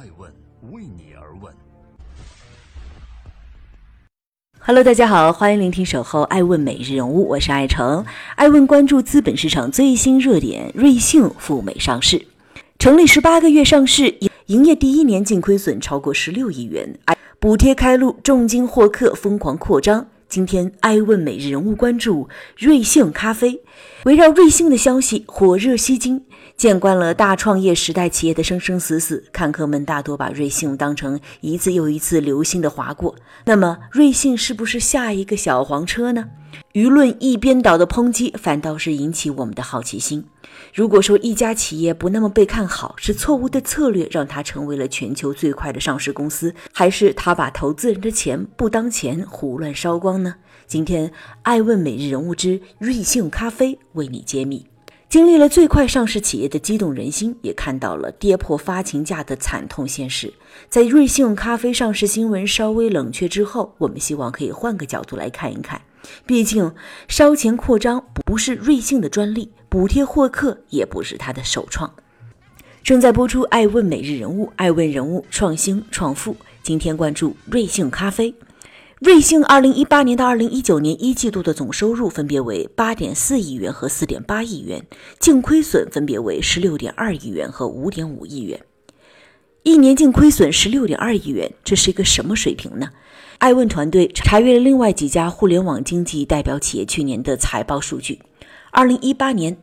爱问为你而问。Hello，大家好，欢迎聆听守候爱问每日人物，我是爱成。爱问关注资本市场最新热点，瑞幸赴美上市，成立十八个月上市，营业第一年净亏损超过十六亿元，补贴开路，重金获客，疯狂扩张。今天，爱问每日人物关注瑞幸咖啡，围绕瑞幸的消息火热吸睛。见惯了大创业时代企业的生生死死，看客们大多把瑞幸当成一次又一次流星的划过。那么，瑞幸是不是下一个小黄车呢？舆论一边倒的抨击，反倒是引起我们的好奇心。如果说一家企业不那么被看好，是错误的策略让它成为了全球最快的上市公司，还是他把投资人的钱不当钱胡乱烧光呢？今天，爱问每日人物之瑞幸咖啡为你揭秘。经历了最快上市企业的激动人心，也看到了跌破发行价的惨痛现实。在瑞幸咖啡上市新闻稍微冷却之后，我们希望可以换个角度来看一看。毕竟，烧钱扩张不是瑞幸的专利，补贴获客也不是他的首创。正在播出《爱问每日人物》，爱问人物创新创富。今天关注瑞幸咖啡。瑞幸二零一八年到二零一九年一季度的总收入分别为八点四亿元和四点八亿元，净亏损分别为十六点二亿元和五点五亿元。一年净亏损十六点二亿元，这是一个什么水平呢？爱问团队查阅了另外几家互联网经济代表企业去年的财报数据。二零一八年，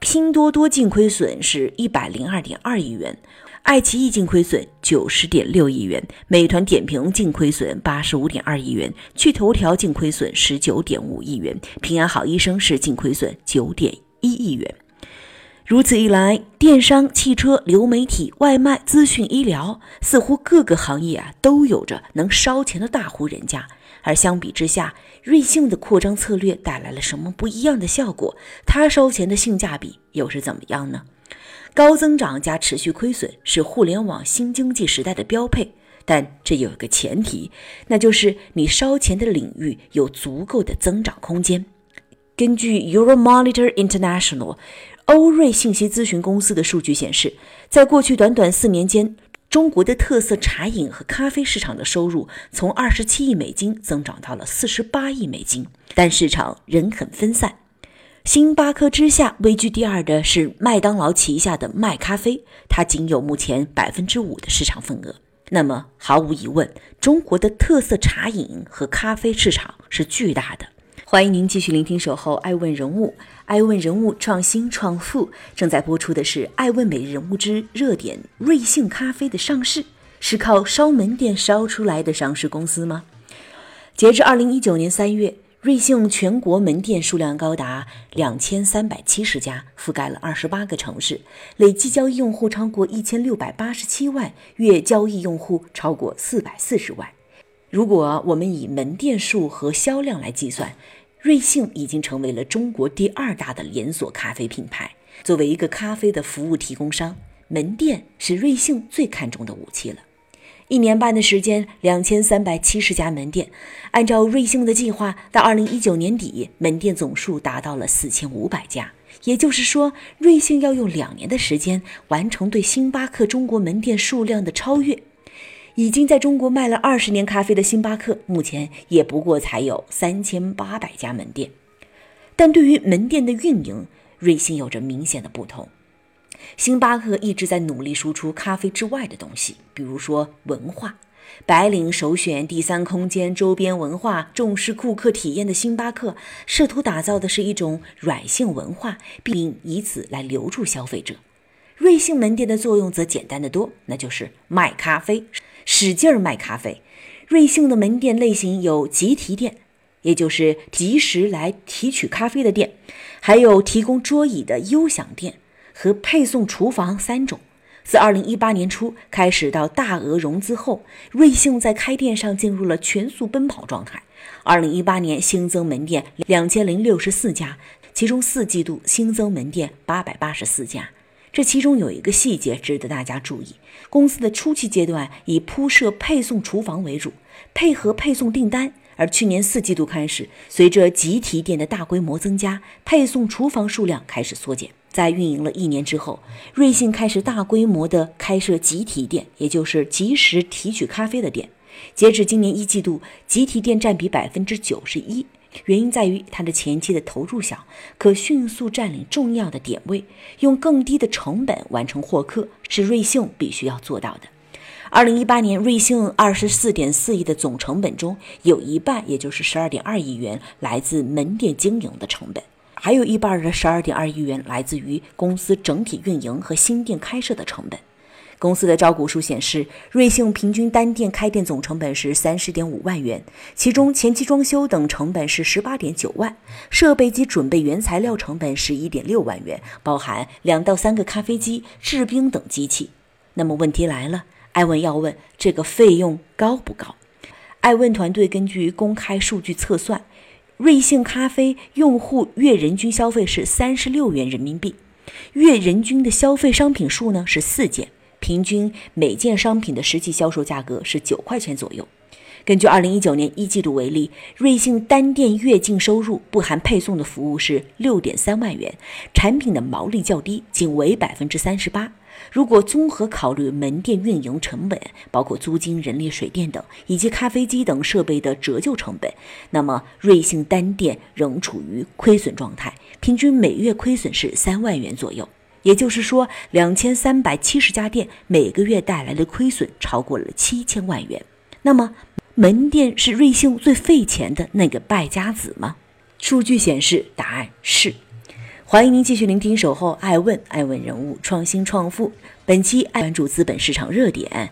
拼多多净亏损是一百零二点二亿元。爱奇艺净亏损九十点六亿元，美团点评净亏损八十五点二亿元，趣头条净亏损十九点五亿元，平安好医生是净亏损九点一亿元。如此一来，电商、汽车、流媒体、外卖、资讯、医疗，似乎各个行业啊都有着能烧钱的大户人家。而相比之下，瑞幸的扩张策略带来了什么不一样的效果？它烧钱的性价比又是怎么样呢？高增长加持续亏损是互联网新经济时代的标配，但这有一个前提，那就是你烧钱的领域有足够的增长空间。根据 Euromonitor International 欧瑞信息咨询公司的数据显示，在过去短短四年间，中国的特色茶饮和咖啡市场的收入从二十七亿美金增长到了四十八亿美金，但市场仍很分散。星巴克之下位居第二的是麦当劳旗下的麦咖啡，它仅有目前百分之五的市场份额。那么毫无疑问，中国的特色茶饮和咖啡市场是巨大的。欢迎您继续聆听《守候爱问人物》，爱问人物创新创富正在播出的是《爱问每日人物之热点》。瑞幸咖啡的上市是靠烧门店烧出来的上市公司吗？截至二零一九年三月。瑞幸全国门店数量高达两千三百七十家，覆盖了二十八个城市，累计交易用户超过一千六百八十七万，月交易用户超过四百四十万。如果我们以门店数和销量来计算，瑞幸已经成为了中国第二大的连锁咖啡品牌。作为一个咖啡的服务提供商，门店是瑞幸最看重的武器了。一年半的时间，两千三百七十家门店。按照瑞幸的计划，到二零一九年底，门店总数达到了四千五百家。也就是说，瑞幸要用两年的时间完成对星巴克中国门店数量的超越。已经在中国卖了二十年咖啡的星巴克，目前也不过才有三千八百家门店。但对于门店的运营，瑞幸有着明显的不同。星巴克一直在努力输出咖啡之外的东西，比如说文化。白领首选第三空间周边文化，重视顾客体验的星巴克，试图打造的是一种软性文化，并以此来留住消费者。瑞幸门店的作用则简单的多，那就是卖咖啡，使劲儿卖咖啡。瑞幸的门店类型有集提店，也就是及时来提取咖啡的店，还有提供桌椅的优享店。和配送厨房三种。自二零一八年初开始到大额融资后，瑞幸在开店上进入了全速奔跑状态。二零一八年新增门店两千零六十四家，其中四季度新增门店八百八十四家。这其中有一个细节值得大家注意：公司的初期阶段以铺设配送厨房为主，配合配送订单。而去年四季度开始，随着集体店的大规模增加，配送厨房数量开始缩减。在运营了一年之后，瑞幸开始大规模的开设集体店，也就是即时提取咖啡的店。截至今年一季度，集体店占比百分之九十一。原因在于它的前期的投入小，可迅速占领重要的点位，用更低的成本完成获客，是瑞幸必须要做到的。二零一八年，瑞幸二十四点四亿的总成本中，有一半，也就是十二点二亿元，来自门店经营的成本。还有一半的十二点二亿元来自于公司整体运营和新店开设的成本。公司的招股书显示，瑞幸平均单店开店总成本是三十点五万元，其中前期装修等成本是十八点九万，设备及准备原材料成本是一点六万元，包含两到三个咖啡机、制冰等机器。那么问题来了，艾问要问这个费用高不高？艾问团队根据公开数据测算。瑞幸咖啡用户月人均消费是三十六元人民币，月人均的消费商品数呢是四件，平均每件商品的实际销售价格是九块钱左右。根据二零一九年一季度为例，瑞幸单店月净收入不含配送的服务是六点三万元，产品的毛利较低，仅为百分之三十八。如果综合考虑门店运营成本，包括租金、人力、水电等，以及咖啡机等设备的折旧成本，那么瑞幸单店仍处于亏损状态，平均每月亏损是三万元左右。也就是说，两千三百七十家店每个月带来的亏损超过了七千万元。那么，门店是瑞幸最费钱的那个败家子吗？数据显示，答案是。欢迎您继续聆听《守候爱问》，爱问人物创新创富。本期爱关注资本市场热点：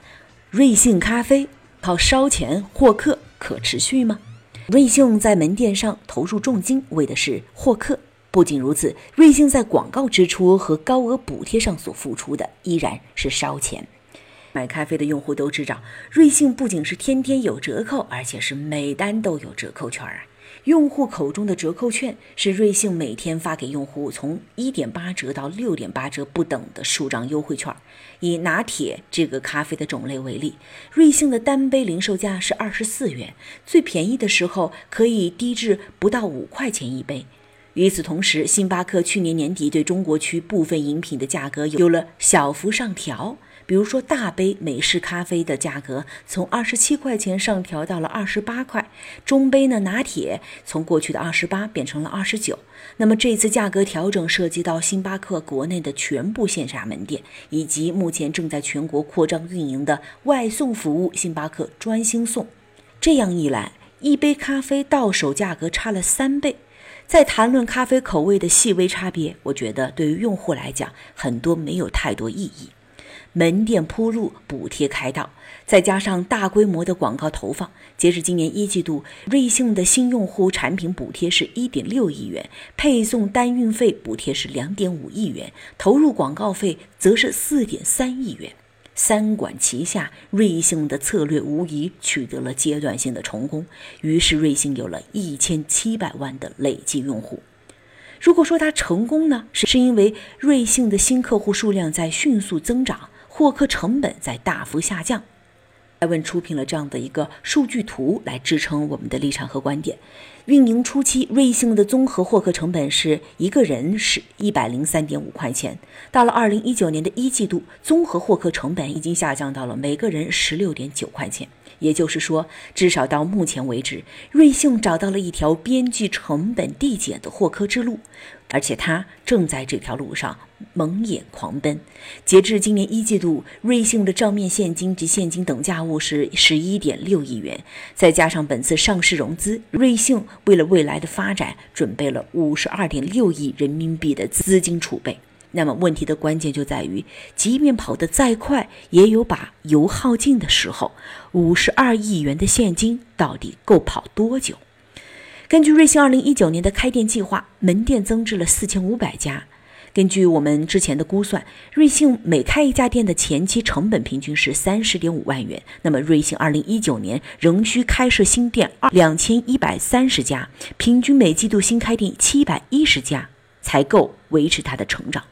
瑞幸咖啡靠烧钱获客可持续吗？瑞幸在门店上投入重金，为的是获客。不仅如此，瑞幸在广告支出和高额补贴上所付出的依然是烧钱。买咖啡的用户都知道，瑞幸不仅是天天有折扣，而且是每单都有折扣券啊。用户口中的折扣券是瑞幸每天发给用户从一点八折到六点八折不等的数张优惠券。以拿铁这个咖啡的种类为例，瑞幸的单杯零售价是二十四元，最便宜的时候可以低至不到五块钱一杯。与此同时，星巴克去年年底对中国区部分饮品的价格有了小幅上调。比如说，大杯美式咖啡的价格从二十七块钱上调到了二十八块，中杯呢拿铁从过去的二十八变成了二十九。那么这次价格调整涉及到星巴克国内的全部线下门店，以及目前正在全国扩张运营的外送服务——星巴克专星送。这样一来，一杯咖啡到手价格差了三倍。在谈论咖啡口味的细微差别，我觉得对于用户来讲，很多没有太多意义。门店铺路，补贴开道，再加上大规模的广告投放，截至今年一季度，瑞幸的新用户产品补贴是一点六亿元，配送单运费补贴是两点五亿元，投入广告费则是四点三亿元。三管齐下，瑞幸的策略无疑取得了阶段性的成功，于是瑞幸有了一千七百万的累计用户。如果说它成功呢，是是因为瑞幸的新客户数量在迅速增长。获客成本在大幅下降。艾问出品了这样的一个数据图来支撑我们的立场和观点。运营初期，瑞幸的综合获客成本是一个人是一百零三点五块钱。到了二零一九年的一季度，综合获客成本已经下降到了每个人十六点九块钱。也就是说，至少到目前为止，瑞幸找到了一条边际成本递减的获客之路，而且它正在这条路上。蒙眼狂奔。截至今年一季度，瑞幸的账面现金及现金等价物是十一点六亿元，再加上本次上市融资，瑞幸为了未来的发展准备了五十二点六亿人民币的资金储备。那么问题的关键就在于，即便跑得再快，也有把油耗尽的时候。五十二亿元的现金到底够跑多久？根据瑞幸二零一九年的开店计划，门店增至了四千五百家。根据我们之前的估算，瑞幸每开一家店的前期成本平均是三十点五万元。那么，瑞幸二零一九年仍需开设新店二两千一百三十家，平均每季度新开店七百一十家，才够维持它的成长。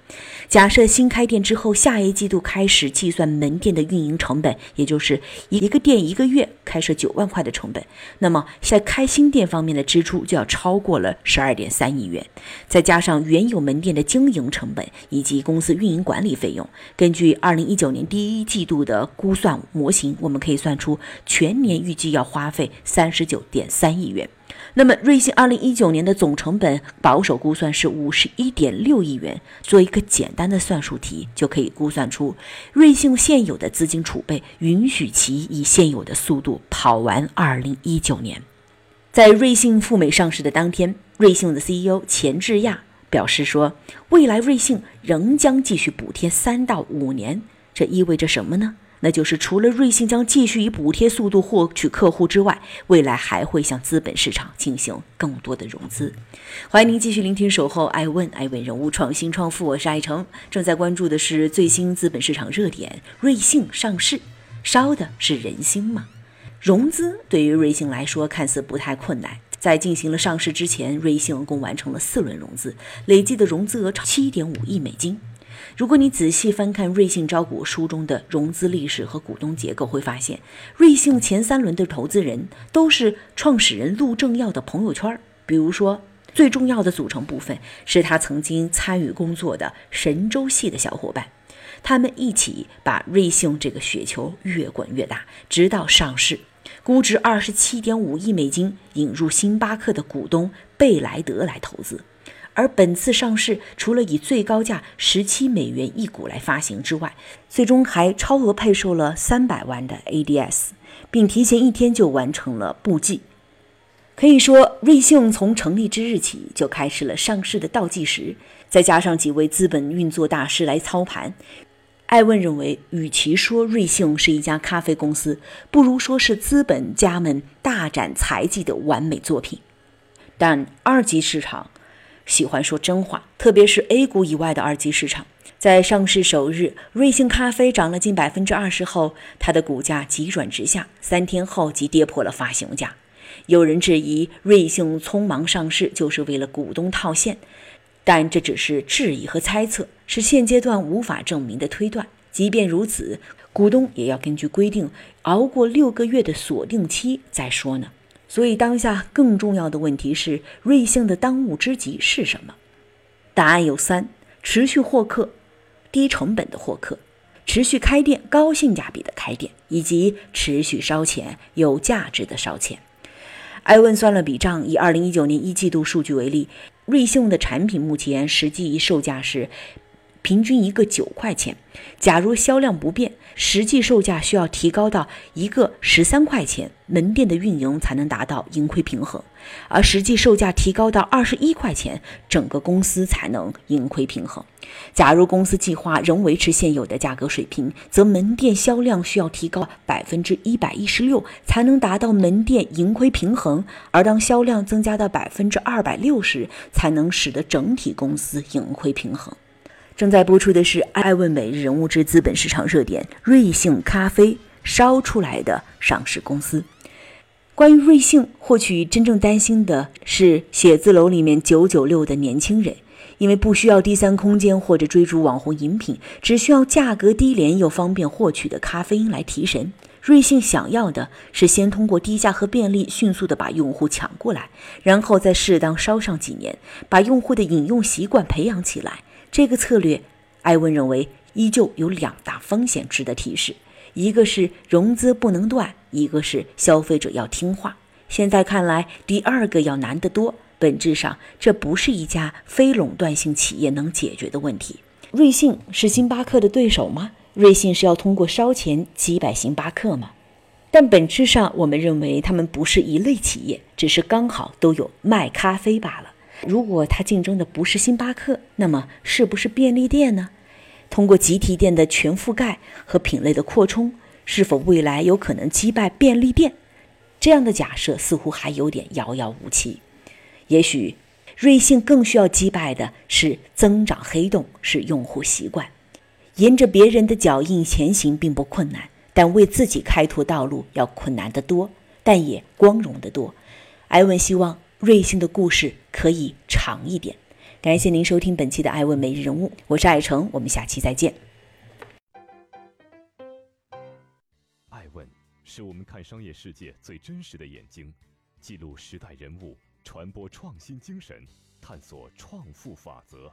假设新开店之后，下一季度开始计算门店的运营成本，也就是一个店一个月开设九万块的成本，那么在开新店方面的支出就要超过了十二点三亿元。再加上原有门店的经营成本以及公司运营管理费用，根据二零一九年第一季度的估算模型，我们可以算出全年预计要花费三十九点三亿元。那么，瑞幸二零一九年的总成本保守估算是五十一点六亿元。做一个简单的算术题，就可以估算出瑞幸现有的资金储备允许其以现有的速度跑完二零一九年。在瑞幸赴美上市的当天，瑞幸的 CEO 钱志亚表示说，未来瑞幸仍将继续补贴三到五年。这意味着什么呢？那就是除了瑞幸将继续以补贴速度获取客户之外，未来还会向资本市场进行更多的融资。欢迎您继续聆听《守候爱问》，爱问人物创新创富，我是爱成。正在关注的是最新资本市场热点，瑞幸上市，烧的是人心吗？融资对于瑞幸来说看似不太困难，在进行了上市之前，瑞幸共完成了四轮融资，累计的融资额超七点五亿美金。如果你仔细翻看瑞幸招股书中的融资历史和股东结构，会发现瑞幸前三轮的投资人都是创始人陆正耀的朋友圈。比如说，最重要的组成部分是他曾经参与工作的神州系的小伙伴，他们一起把瑞幸这个雪球越滚越大，直到上市，估值二十七点五亿美金，引入星巴克的股东贝莱德来投资。而本次上市，除了以最高价十七美元一股来发行之外，最终还超额配售了三百万的 ADS，并提前一天就完成了募季。可以说，瑞幸从成立之日起就开始了上市的倒计时。再加上几位资本运作大师来操盘，艾问认为，与其说瑞幸是一家咖啡公司，不如说是资本家们大展才技的完美作品。但二级市场。喜欢说真话，特别是 A 股以外的二级市场。在上市首日，瑞幸咖啡涨了近百分之二十后，它的股价急转直下，三天后即跌破了发行价。有人质疑瑞幸匆忙上市就是为了股东套现，但这只是质疑和猜测，是现阶段无法证明的推断。即便如此，股东也要根据规定熬过六个月的锁定期再说呢。所以，当下更重要的问题是，瑞幸的当务之急是什么？答案有三：持续获客、低成本的获客、持续开店、高性价比的开店，以及持续烧钱、有价值的烧钱。艾问算了笔账，以二零一九年一季度数据为例，瑞幸的产品目前实际售价是。平均一个九块钱，假如销量不变，实际售价需要提高到一个十三块钱，门店的运营才能达到盈亏平衡；而实际售价提高到二十一块钱，整个公司才能盈亏平衡。假如公司计划仍维持现有的价格水平，则门店销量需要提高百分之一百一十六，才能达到门店盈亏平衡；而当销量增加到百分之二百六十，才能使得整体公司盈亏平衡。正在播出的是《爱问每日人物之资本市场热点》，瑞幸咖啡烧出来的上市公司。关于瑞幸，或许真正担心的是写字楼里面九九六的年轻人，因为不需要第三空间或者追逐网红饮品，只需要价格低廉又方便获取的咖啡因来提神。瑞幸想要的是先通过低价和便利，迅速的把用户抢过来，然后再适当烧上几年，把用户的饮用习惯培养起来。这个策略，艾文认为依旧有两大风险值得提示：一个是融资不能断，一个是消费者要听话。现在看来，第二个要难得多。本质上，这不是一家非垄断性企业能解决的问题。瑞幸是星巴克的对手吗？瑞幸是要通过烧钱击败星巴克吗？但本质上，我们认为他们不是一类企业，只是刚好都有卖咖啡罢了。如果它竞争的不是星巴克，那么是不是便利店呢？通过集体店的全覆盖和品类的扩充，是否未来有可能击败便利店？这样的假设似乎还有点遥遥无期。也许，瑞幸更需要击败的是增长黑洞，是用户习惯。沿着别人的脚印前行并不困难，但为自己开拓道路要困难得多，但也光荣得多。艾文希望。瑞幸的故事可以长一点，感谢您收听本期的《爱问每日人物》，我是爱成，我们下期再见。爱问是我们看商业世界最真实的眼睛，记录时代人物，传播创新精神，探索创富法则。